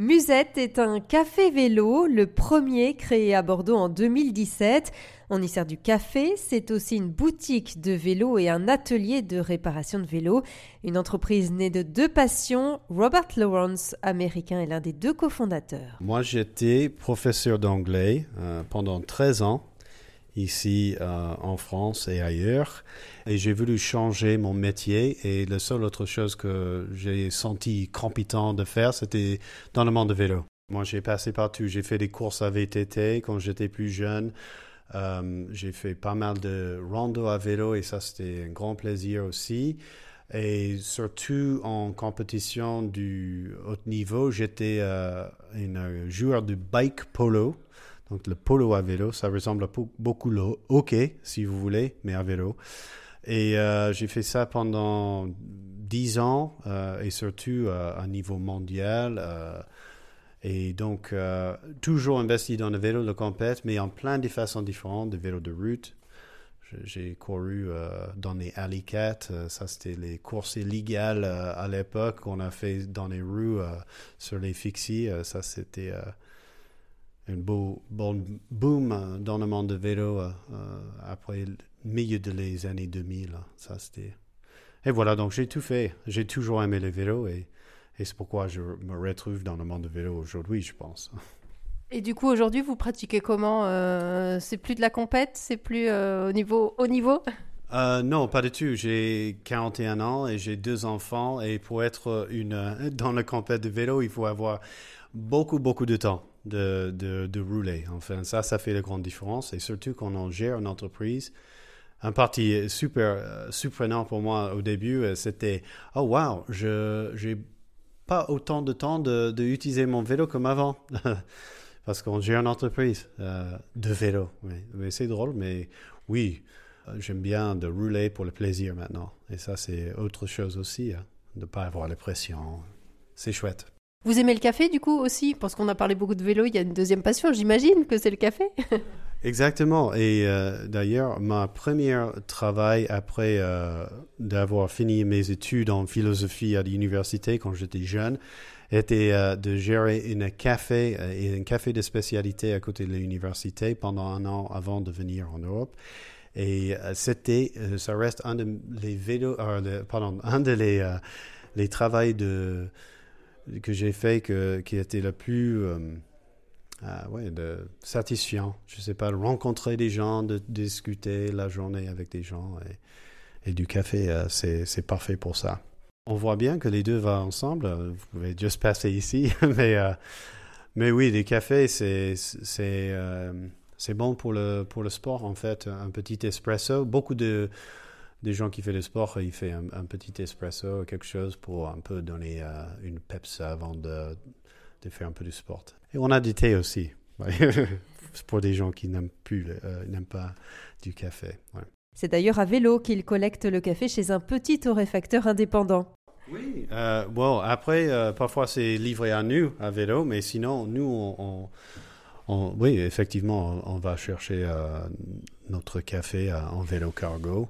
Musette est un café vélo, le premier créé à Bordeaux en 2017. On y sert du café, c'est aussi une boutique de vélo et un atelier de réparation de vélo. Une entreprise née de deux passions. Robert Lawrence, américain, est l'un des deux cofondateurs. Moi, j'étais professeur d'anglais euh, pendant 13 ans ici euh, en France et ailleurs. Et j'ai voulu changer mon métier. Et la seule autre chose que j'ai senti crampitant de faire, c'était dans le monde de vélo. Moi, j'ai passé partout. J'ai fait des courses à VTT quand j'étais plus jeune. Euh, j'ai fait pas mal de rando à vélo et ça, c'était un grand plaisir aussi. Et surtout en compétition du haut niveau, j'étais euh, un joueur de bike polo. Donc le polo à vélo, ça ressemble beaucoup au hockey, si vous voulez, mais à vélo. Et euh, j'ai fait ça pendant dix ans euh, et surtout euh, à niveau mondial. et donc, toujours investi dans le vélo de compète, mais en plein de façons différentes, de vélo de route. J'ai couru dans les Alicat, ça c'était les courses illégales à l'époque qu'on a fait dans les rues sur les fixies. ça c'était un beau bon boom euh, dans le monde de vélo euh, euh, après le milieu des années 2000. Ça, c'était... Et voilà, donc j'ai tout fait. J'ai toujours aimé le vélo et, et c'est pourquoi je me retrouve dans le monde de vélo aujourd'hui, je pense. Et du coup, aujourd'hui, vous pratiquez comment C'est plus de la compète C'est plus au niveau haut niveau? Non, pas du tout. J'ai 41 ans et j'ai deux enfants. Et pour être une, dans la compète de vélo, il faut avoir beaucoup, beaucoup de temps de, de, rouler. Enfin, ça, ça fait la grande différence. Et surtout quand on gère une entreprise, un parti super euh, surprenant pour moi au début, euh, c'était oh wow, je j'ai pas autant de temps de, de, utiliser mon vélo comme avant. Parce qu'on gère une entreprise euh, de vélo. Mais c'est drôle, mais oui, j'aime bien de rouler pour le plaisir maintenant. Et ça, c'est autre chose aussi, hein, de ne pas avoir la pression. C'est chouette. Vous aimez le café du coup aussi Parce qu'on a parlé beaucoup de vélo, il y a une deuxième passion, j'imagine que c'est le café Exactement. Et euh, d'ailleurs, ma première travail après euh, d'avoir fini mes études en philosophie à l'université quand j'étais jeune était euh, de gérer un café et un café de spécialité à côté de l'université pendant un an avant de venir en Europe. Et c'était, ça reste un de les vélos, pardon, un de les, les travails de que j'ai fait que, qui était le plus euh, ah, ouais, de. Je sais pas, rencontrer des gens, de, discuter la journée avec des gens et, du café, euh, c'est parfait pour ça. On voit bien que les deux vont ensemble. Vous pouvez juste passer ici, mais, euh, mais oui, les cafés, c'est c'est bon pour le, pour le sport, en fait. Un petit espresso, beaucoup de des gens qui font le sport, ils font un, petit espresso, quelque chose pour un peu donner euh, une peps avant de, de, faire un peu du sport. Et on a du thé aussi, pour des gens qui n'aiment plus, euh, n'aiment pas du café. C'est d'ailleurs à vélo qu'il collecte le café chez un petit torréfacteur indépendant. Oui, euh, bon, après, euh, parfois c'est livré à nous à vélo, mais sinon, nous, on, on, oui, effectivement, on, va chercher notre café en vélo cargo.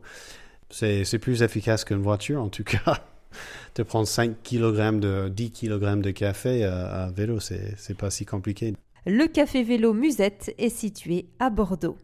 C'est plus efficace qu'une voiture, en tout cas. de prendre 5 kg de 10 kg de café à, à vélo, c'est pas si compliqué. Le café vélo Musette est situé à Bordeaux.